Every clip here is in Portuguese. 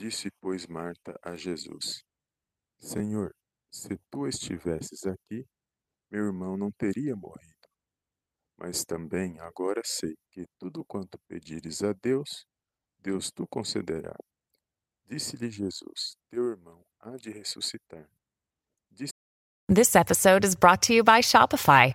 Disse, pois, Marta a Jesus: Senhor, se tu estivesses aqui, meu irmão não teria morrido. Mas também agora sei que tudo quanto pedires a Deus, Deus tu concederá. Disse-lhe Jesus: Teu irmão há de ressuscitar. This episode is brought to you by Shopify.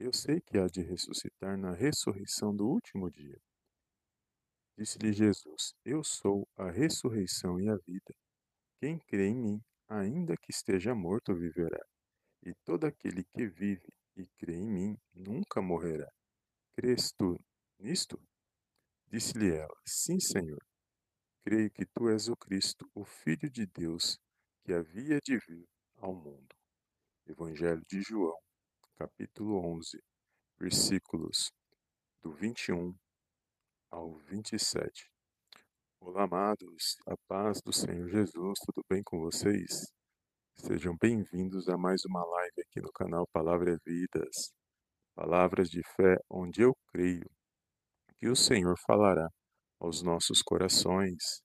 Eu sei que há de ressuscitar na ressurreição do último dia. Disse-lhe Jesus: Eu sou a ressurreição e a vida. Quem crê em mim, ainda que esteja morto, viverá. E todo aquele que vive e crê em mim nunca morrerá. Crês tu nisto? Disse-lhe ela: Sim, Senhor. Creio que tu és o Cristo, o Filho de Deus, que havia de vir ao mundo. Evangelho de João, capítulo 11, versículos do 21 ao 27. Olá, amados, a paz do Senhor Jesus, tudo bem com vocês? Sejam bem-vindos a mais uma live aqui no canal Palavra é Vidas, palavras de fé, onde eu creio que o Senhor falará aos nossos corações.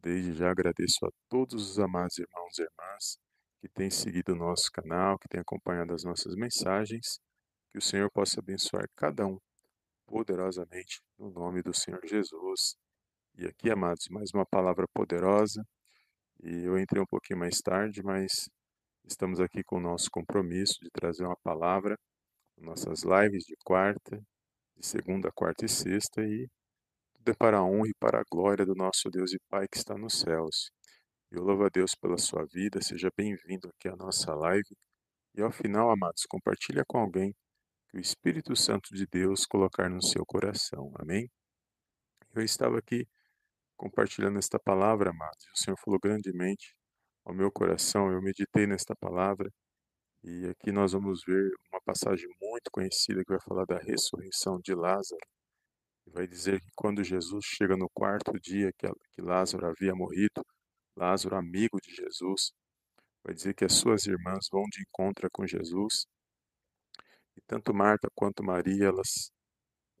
Desde já agradeço a todos os amados irmãos e irmãs que têm seguido o nosso canal, que têm acompanhado as nossas mensagens. Que o Senhor possa abençoar cada um poderosamente no nome do Senhor Jesus. E aqui, amados, mais uma palavra poderosa. E eu entrei um pouquinho mais tarde, mas estamos aqui com o nosso compromisso de trazer uma palavra, nossas lives de quarta, de segunda, quarta e sexta, e tudo é para a honra e para a glória do nosso Deus e Pai que está nos céus. Eu louvo a Deus pela sua vida, seja bem-vindo aqui à nossa live. E ao final, amados, compartilha com alguém que o Espírito Santo de Deus colocar no seu coração. Amém? Eu estava aqui compartilhando esta palavra, amados, o Senhor falou grandemente ao meu coração. Eu meditei nesta palavra e aqui nós vamos ver uma passagem muito conhecida que vai falar da ressurreição de Lázaro. Vai dizer que quando Jesus chega no quarto dia que Lázaro havia morrido, Lázaro, amigo de Jesus, vai dizer que as suas irmãs vão de encontro com Jesus. E tanto Marta quanto Maria, elas,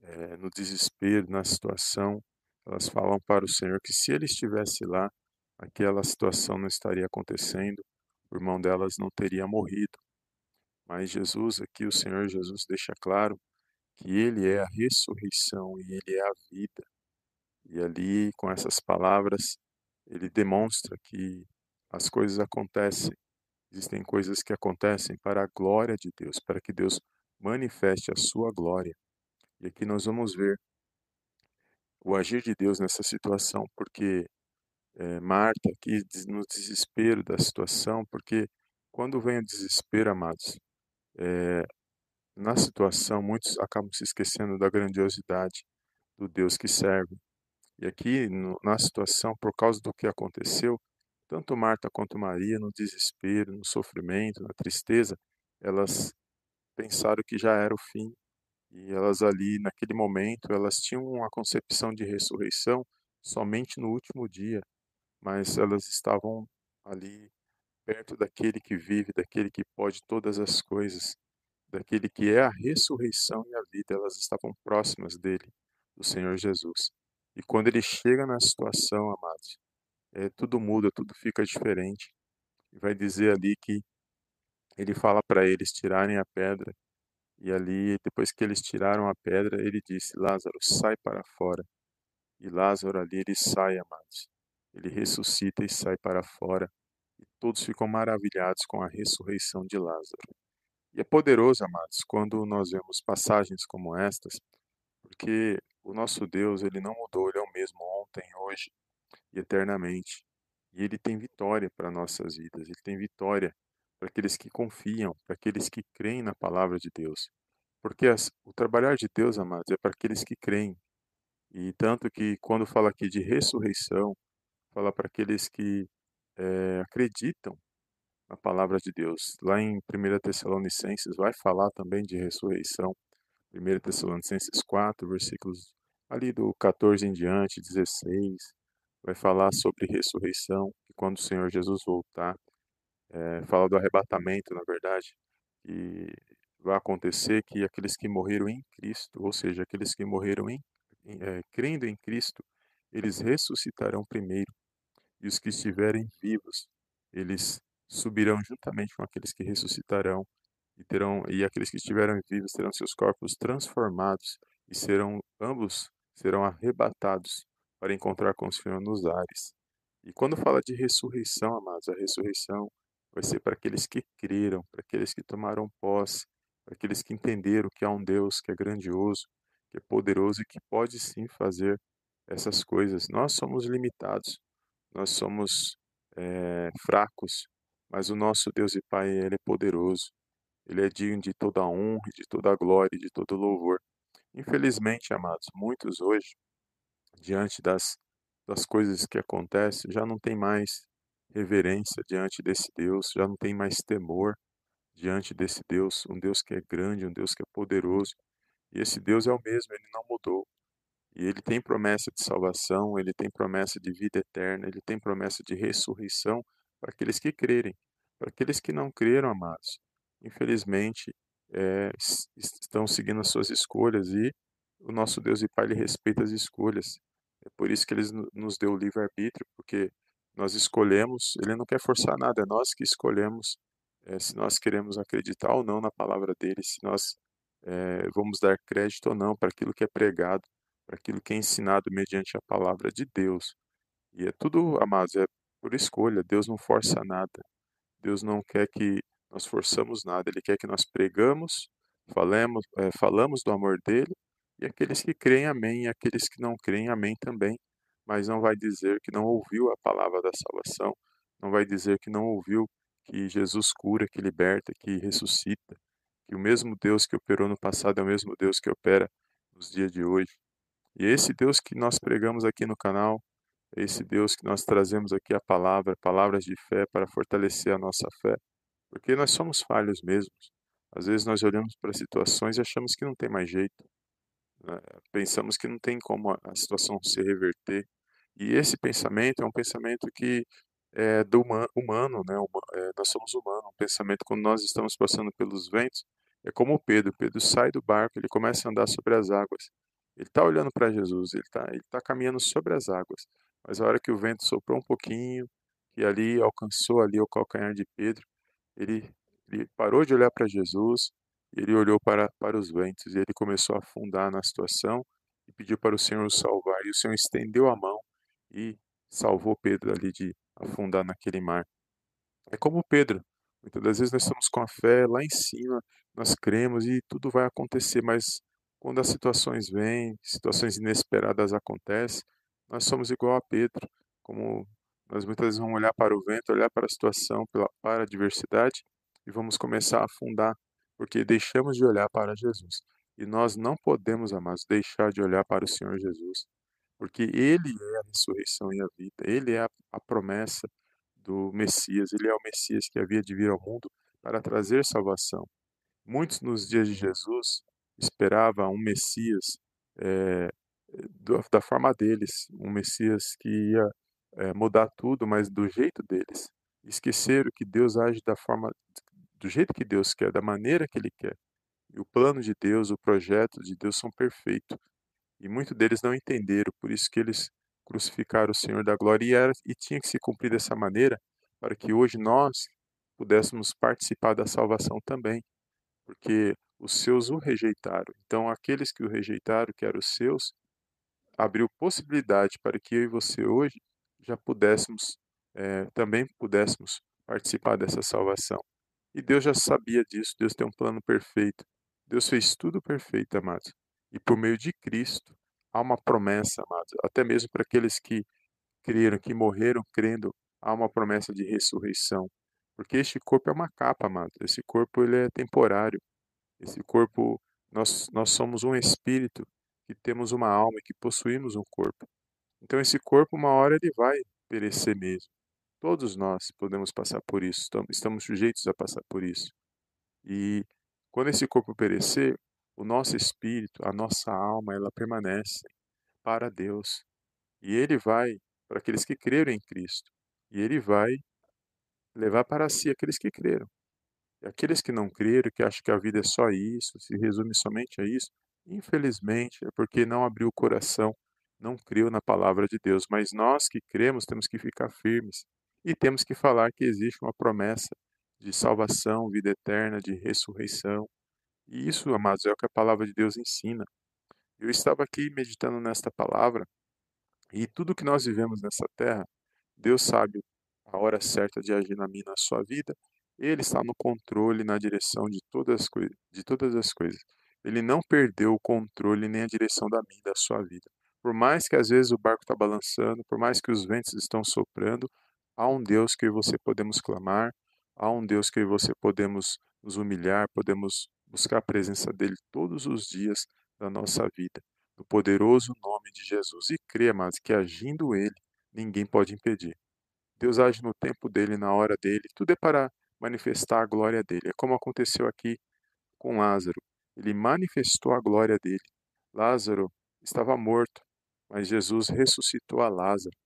é, no desespero, na situação, elas falam para o Senhor que se ele estivesse lá, aquela situação não estaria acontecendo, o irmão delas não teria morrido. Mas Jesus, aqui o Senhor Jesus deixa claro que Ele é a ressurreição e Ele é a vida. E ali, com essas palavras, Ele demonstra que as coisas acontecem. Existem coisas que acontecem para a glória de Deus, para que Deus manifeste a sua glória. E aqui nós vamos ver o agir de Deus nessa situação, porque é, Marta aqui no desespero da situação, porque quando vem o desespero, amados, é, na situação, muitos acabam se esquecendo da grandiosidade do Deus que serve. E aqui, no, na situação, por causa do que aconteceu, tanto Marta quanto Maria, no desespero, no sofrimento, na tristeza, elas pensaram que já era o fim. E elas ali, naquele momento, elas tinham uma concepção de ressurreição somente no último dia, mas elas estavam ali perto daquele que vive, daquele que pode todas as coisas, daquele que é a ressurreição e a vida. Elas estavam próximas dele, do Senhor Jesus. E quando ele chega na situação, amados, é, tudo muda, tudo fica diferente. E vai dizer ali que ele fala para eles tirarem a pedra. E ali, depois que eles tiraram a pedra, ele disse: Lázaro, sai para fora. E Lázaro ali, ele sai, amados. Ele ressuscita e sai para fora e todos ficam maravilhados com a ressurreição de Lázaro. E é poderoso, amados, quando nós vemos passagens como estas, porque o nosso Deus, ele não mudou, ele é o mesmo ontem, hoje e eternamente. E ele tem vitória para nossas vidas, ele tem vitória para aqueles que confiam, para aqueles que creem na palavra de Deus. Porque as, o trabalhar de Deus, amados, é para aqueles que creem. E tanto que quando fala aqui de ressurreição, fala para aqueles que é, acreditam na palavra de Deus. Lá em 1 Tessalonicenses vai falar também de ressurreição. 1 Tessalonicenses 4, versículos ali do 14 em diante, 16, vai falar sobre ressurreição, e quando o Senhor Jesus voltar, é, fala do arrebatamento, na verdade, e vai acontecer que aqueles que morreram em Cristo, ou seja, aqueles que morreram em, em é, crendo em Cristo, eles ressuscitarão primeiro, e os que estiverem vivos, eles subirão juntamente com aqueles que ressuscitarão e terão e aqueles que estiverem vivos terão seus corpos transformados e serão ambos serão arrebatados para encontrar com o Senhor nos ares. E quando fala de ressurreição, amados, a ressurreição vai ser para aqueles que creram, para aqueles que tomaram posse, para aqueles que entenderam que há um Deus que é grandioso, que é poderoso e que pode sim fazer essas coisas. Nós somos limitados, nós somos é, fracos, mas o nosso Deus e Pai, Ele é poderoso. Ele é digno de toda a honra, de toda a glória, de todo louvor. Infelizmente, amados, muitos hoje, diante das, das coisas que acontecem, já não tem mais reverência diante desse Deus, já não tem mais temor diante desse Deus, um Deus que é grande, um Deus que é poderoso. E esse Deus é o mesmo, ele não mudou. E ele tem promessa de salvação, ele tem promessa de vida eterna, ele tem promessa de ressurreição para aqueles que crerem. Para aqueles que não creram, amados, infelizmente, é, estão seguindo as suas escolhas e o nosso Deus e Pai ele respeita as escolhas. É por isso que ele nos deu o livre-arbítrio, porque nós escolhemos, ele não quer forçar nada, é nós que escolhemos é, se nós queremos acreditar ou não na palavra dele, se nós é, vamos dar crédito ou não para aquilo que é pregado, para aquilo que é ensinado mediante a palavra de Deus. E é tudo, amados, é por escolha, Deus não força nada. Deus não quer que nós forçamos nada, Ele quer que nós pregamos, falemos, é, falamos do amor dele, e aqueles que creem, amém, e aqueles que não creem, amém também. Mas não vai dizer que não ouviu a palavra da salvação, não vai dizer que não ouviu que Jesus cura, que liberta, que ressuscita, que o mesmo Deus que operou no passado é o mesmo Deus que opera nos dias de hoje. E esse Deus que nós pregamos aqui no canal, esse Deus que nós trazemos aqui a palavra, palavras de fé para fortalecer a nossa fé, porque nós somos falhos mesmos. Às vezes nós olhamos para situações e achamos que não tem mais jeito. Né? Pensamos que não tem como a situação se reverter. E esse pensamento é um pensamento que é do humano, né? É, nós somos humanos. Um pensamento quando nós estamos passando pelos ventos é como Pedro. Pedro sai do barco, ele começa a andar sobre as águas. Ele está olhando para Jesus, ele está ele tá caminhando sobre as águas. Mas a hora que o vento soprou um pouquinho, e ali alcançou ali o calcanhar de Pedro, ele, ele parou de olhar para Jesus, ele olhou para, para os ventos e ele começou a afundar na situação e pediu para o Senhor o salvar. E o Senhor estendeu a mão e salvou Pedro ali de afundar naquele mar. É como Pedro. Muitas das vezes nós estamos com a fé lá em cima, nós cremos e tudo vai acontecer, mas quando as situações vêm, situações inesperadas acontecem, nós somos igual a Pedro, como nós muitas vezes vamos olhar para o vento, olhar para a situação, para a adversidade e vamos começar a afundar, porque deixamos de olhar para Jesus. E nós não podemos, amados, deixar de olhar para o Senhor Jesus, porque Ele é a ressurreição e a vida, Ele é a, a promessa do Messias, Ele é o Messias que havia de vir ao mundo para trazer salvação. Muitos nos dias de Jesus esperavam um Messias é, da forma deles, um Messias que ia é, mudar tudo, mas do jeito deles. Esqueceram que Deus age da forma, do jeito que Deus quer, da maneira que Ele quer. E o plano de Deus, o projeto de Deus são perfeitos. E muitos deles não entenderam, por isso que eles crucificaram o Senhor da glória e, era, e tinha que se cumprir dessa maneira para que hoje nós pudéssemos participar da salvação também, porque os seus o rejeitaram. Então, aqueles que o rejeitaram, que eram os seus, abriu possibilidade para que eu e você hoje já pudéssemos, é, também pudéssemos participar dessa salvação. E Deus já sabia disso, Deus tem um plano perfeito. Deus fez tudo perfeito, amados. E por meio de Cristo, há uma promessa, amados, até mesmo para aqueles que creram, que morreram crendo, há uma promessa de ressurreição. Porque este corpo é uma capa, amados. Esse corpo ele é temporário. Esse corpo, nós, nós somos um espírito que temos uma alma e que possuímos um corpo. Então esse corpo, uma hora ele vai perecer mesmo. Todos nós podemos passar por isso, estamos sujeitos a passar por isso. E quando esse corpo perecer, o nosso espírito, a nossa alma, ela permanece para Deus. E ele vai para aqueles que creram em Cristo. E ele vai levar para si aqueles que creram. E aqueles que não creram, que acham que a vida é só isso, se resume somente a isso, infelizmente é porque não abriu o coração, não creu na palavra de Deus. Mas nós que cremos temos que ficar firmes e temos que falar que existe uma promessa de salvação, vida eterna, de ressurreição. E isso, amados, é o que a palavra de Deus ensina. Eu estava aqui meditando nesta palavra e tudo que nós vivemos nessa terra, Deus sabe a hora certa de agir na minha na sua vida. Ele está no controle, na direção de todas as coisas, de todas as coisas. Ele não perdeu o controle nem a direção da minha da sua vida. Por mais que às vezes o barco está balançando, por mais que os ventos estão soprando, há um Deus que você podemos clamar, há um Deus que você podemos nos humilhar, podemos buscar a presença dele todos os dias da nossa vida, no poderoso nome de Jesus. E crê, mas que agindo ele, ninguém pode impedir. Deus age no tempo dele, na hora dele, tudo é para manifestar a glória dele. É como aconteceu aqui com Lázaro. Ele manifestou a glória dele. Lázaro estava morto, mas Jesus ressuscitou a Lázaro.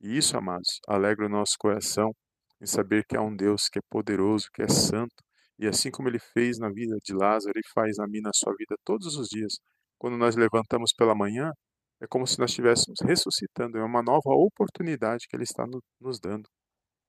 E isso, amados, alegra o nosso coração em saber que há um Deus que é poderoso, que é santo, e assim como ele fez na vida de Lázaro, ele faz na minha, na sua vida todos os dias. Quando nós levantamos pela manhã, é como se nós estivéssemos ressuscitando, é uma nova oportunidade que ele está no, nos dando.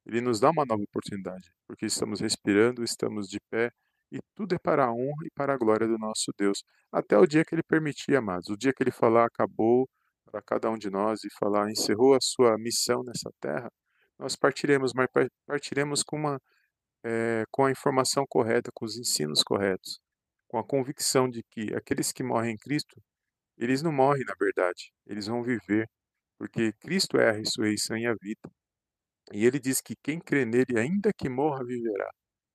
Ele nos dá uma nova oportunidade, porque estamos respirando, estamos de pé, e tudo é para a honra e para a glória do nosso Deus. Até o dia que ele permitir, amados, o dia que ele falar acabou para cada um de nós e falar encerrou a sua missão nessa terra, nós partiremos, mas partiremos com uma é, com a informação correta, com os ensinos corretos, com a convicção de que aqueles que morrem em Cristo, eles não morrem na verdade, eles vão viver, porque Cristo é a ressurreição e a vida. E ele diz que quem crê nele, ainda que morra, viverá.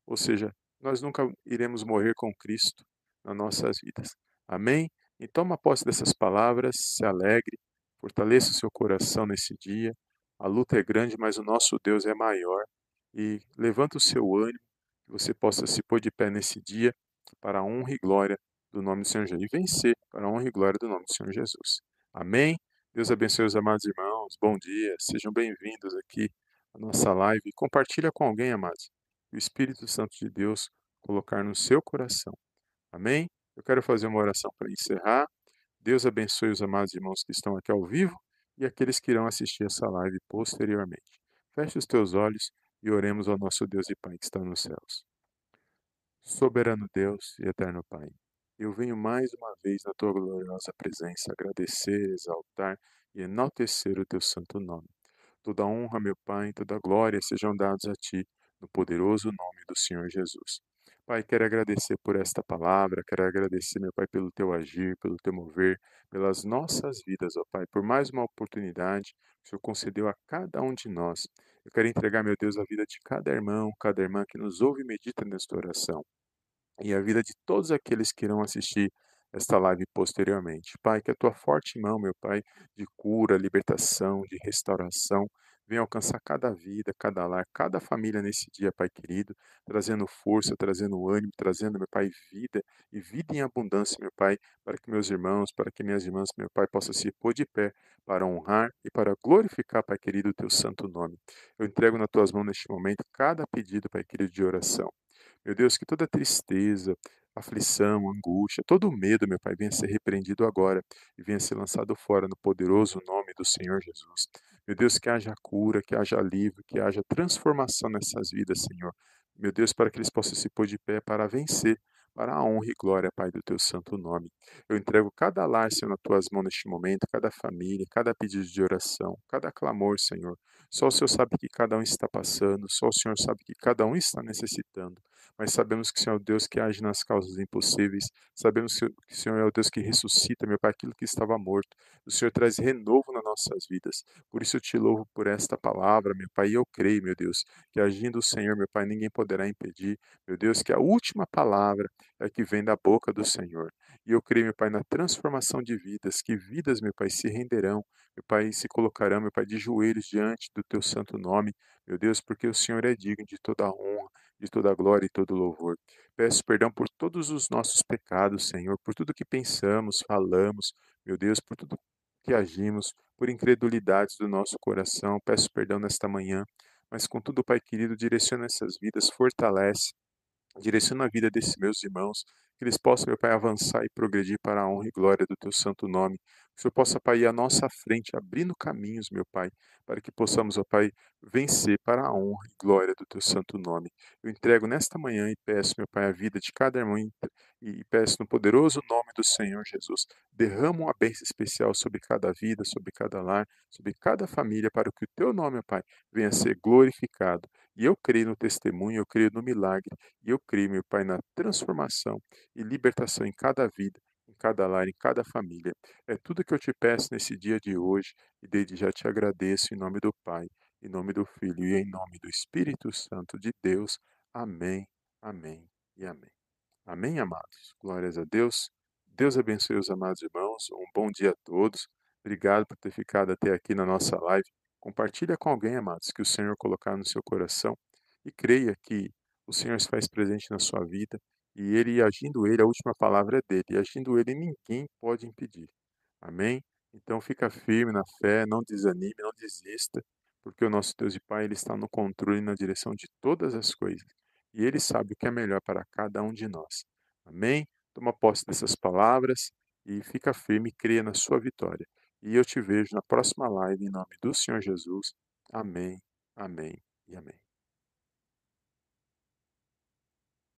Ou seja, nós nunca iremos morrer com Cristo nas nossas vidas. Amém? Então, toma posse dessas palavras, se alegre, fortaleça o seu coração nesse dia. A luta é grande, mas o nosso Deus é maior. E levanta o seu ânimo, que você possa se pôr de pé nesse dia para a honra e glória do nome do Senhor Jesus. E vencer para a honra e glória do nome do Senhor Jesus. Amém? Deus abençoe os amados irmãos. Bom dia. Sejam bem-vindos aqui à nossa live. Compartilha com alguém, amados. O Espírito Santo de Deus colocar no seu coração. Amém? Eu quero fazer uma oração para encerrar. Deus abençoe os amados irmãos que estão aqui ao vivo e aqueles que irão assistir essa live posteriormente. Feche os teus olhos e oremos ao nosso Deus e Pai que está nos céus. Soberano Deus e eterno Pai, eu venho mais uma vez na tua gloriosa presença agradecer, exaltar e enaltecer o teu santo nome. Toda honra, meu Pai, toda glória sejam dados a ti, no poderoso nome do Senhor Jesus. Pai, quero agradecer por esta palavra, quero agradecer, meu Pai, pelo teu agir, pelo teu mover, pelas nossas vidas, ó Pai, por mais uma oportunidade que o Senhor concedeu a cada um de nós. Eu quero entregar, meu Deus, a vida de cada irmão, cada irmã que nos ouve e medita nesta oração, e a vida de todos aqueles que irão assistir esta live posteriormente. Pai, que a tua forte mão, meu Pai, de cura, libertação, de restauração, Venha alcançar cada vida, cada lar, cada família nesse dia, Pai querido, trazendo força, trazendo ânimo, trazendo, meu Pai, vida e vida em abundância, meu Pai, para que meus irmãos, para que minhas irmãs, meu Pai, possam se pôr de pé para honrar e para glorificar, Pai querido, o teu santo nome. Eu entrego nas tuas mãos neste momento cada pedido, Pai querido, de oração. Meu Deus, que toda tristeza, aflição, angústia, todo medo, meu Pai, venha ser repreendido agora e venha ser lançado fora no poderoso nome do Senhor Jesus. Meu Deus, que haja cura, que haja alívio, que haja transformação nessas vidas, Senhor. Meu Deus, para que eles possam se pôr de pé para vencer, para a honra e glória, Pai, do teu santo nome. Eu entrego cada lar, Senhor, nas tuas mãos neste momento, cada família, cada pedido de oração, cada clamor, Senhor. Só o Senhor sabe que cada um está passando, só o Senhor sabe que cada um está necessitando mas sabemos que o Senhor é o Deus que age nas causas impossíveis, sabemos que o Senhor é o Deus que ressuscita, meu Pai, aquilo que estava morto. O Senhor traz renovo nas nossas vidas. Por isso eu te louvo por esta palavra, meu Pai, e eu creio, meu Deus, que agindo o Senhor, meu Pai, ninguém poderá impedir. Meu Deus, que a última palavra é que vem da boca do Senhor. E eu creio, meu Pai, na transformação de vidas, que vidas, meu Pai, se renderão, meu Pai, se colocarão, meu Pai, de joelhos diante do teu santo nome, meu Deus, porque o Senhor é digno de toda a honra, de toda a glória e todo louvor. Peço perdão por todos os nossos pecados, Senhor, por tudo que pensamos, falamos, meu Deus, por tudo que agimos, por incredulidades do nosso coração. Peço perdão nesta manhã, mas contudo, Pai querido, direciona essas vidas, fortalece, direciona a vida desses meus irmãos, que eles possam, meu Pai, avançar e progredir para a honra e glória do Teu santo nome. Que o Senhor possa, Pai, ir à nossa frente, abrindo caminhos, meu Pai, para que possamos, ó Pai, vencer para a honra e glória do Teu santo nome. Eu entrego nesta manhã e peço, meu Pai, a vida de cada irmão e peço no poderoso nome do Senhor Jesus, derrama uma bênção especial sobre cada vida, sobre cada lar, sobre cada família, para que o Teu nome, ó Pai, venha a ser glorificado. E eu creio no testemunho, eu creio no milagre, e eu creio, meu Pai, na transformação e libertação em cada vida, em cada lar, em cada família. É tudo que eu te peço nesse dia de hoje, e desde já te agradeço em nome do Pai, em nome do Filho e em nome do Espírito Santo de Deus. Amém, amém e amém. Amém, amados? Glórias a Deus. Deus abençoe os amados irmãos. Um bom dia a todos. Obrigado por ter ficado até aqui na nossa live. Compartilha com alguém, amados, que o Senhor colocar no seu coração e creia que o Senhor se faz presente na sua vida e ele agindo ele, a última palavra é dele, e agindo ele ninguém pode impedir. Amém? Então fica firme na fé, não desanime, não desista, porque o nosso Deus e Pai ele está no controle e na direção de todas as coisas, e ele sabe o que é melhor para cada um de nós. Amém? Toma posse dessas palavras e fica firme e creia na sua vitória. E eu te vejo na próxima live em nome do Senhor Jesus. Amém, amém e amém.